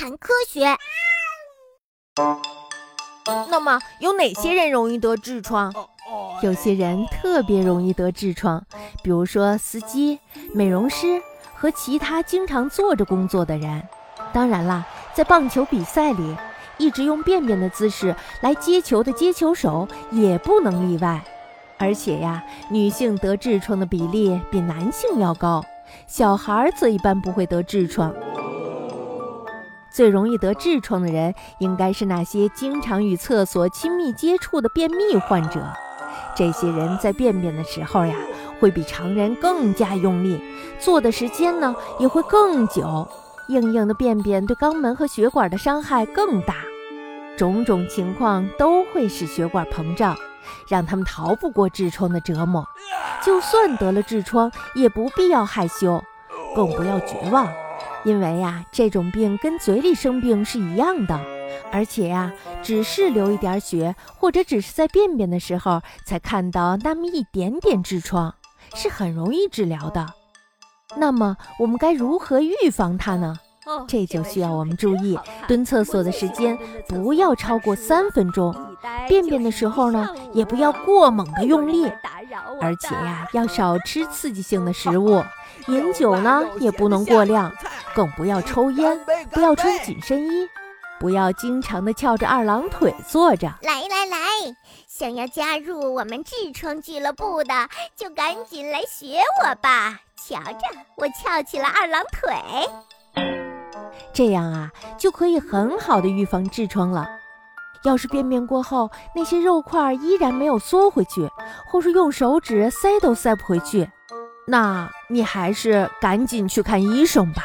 谈科学。那么有哪些人容易得痔疮？有些人特别容易得痔疮，比如说司机、美容师和其他经常坐着工作的人。当然啦，在棒球比赛里，一直用便便的姿势来接球的接球手也不能例外。而且呀，女性得痔疮的比例比男性要高，小孩则一般不会得痔疮。最容易得痔疮的人，应该是那些经常与厕所亲密接触的便秘患者。这些人在便便的时候呀，会比常人更加用力，坐的时间呢也会更久。硬硬的便便对肛门和血管的伤害更大，种种情况都会使血管膨胀，让他们逃不过痔疮的折磨。就算得了痔疮，也不必要害羞，更不要绝望。因为呀，这种病跟嘴里生病是一样的，而且呀，只是流一点血，或者只是在便便的时候才看到那么一点点痔疮，是很容易治疗的。那么我们该如何预防它呢？这就需要我们注意，蹲厕所的时间不要超过三分钟，便便的时候呢，也不要过猛的用力，而且呀，要少吃刺激性的食物，饮酒呢也不能过量。更不要抽烟，不要穿紧身衣，不要经常的翘着二郎腿坐着。来来来，想要加入我们痔疮俱乐部的，就赶紧来学我吧！瞧着我翘起了二郎腿，这样啊，就可以很好的预防痔疮了。要是便便过后那些肉块依然没有缩回去，或是用手指塞都塞不回去，那你还是赶紧去看医生吧。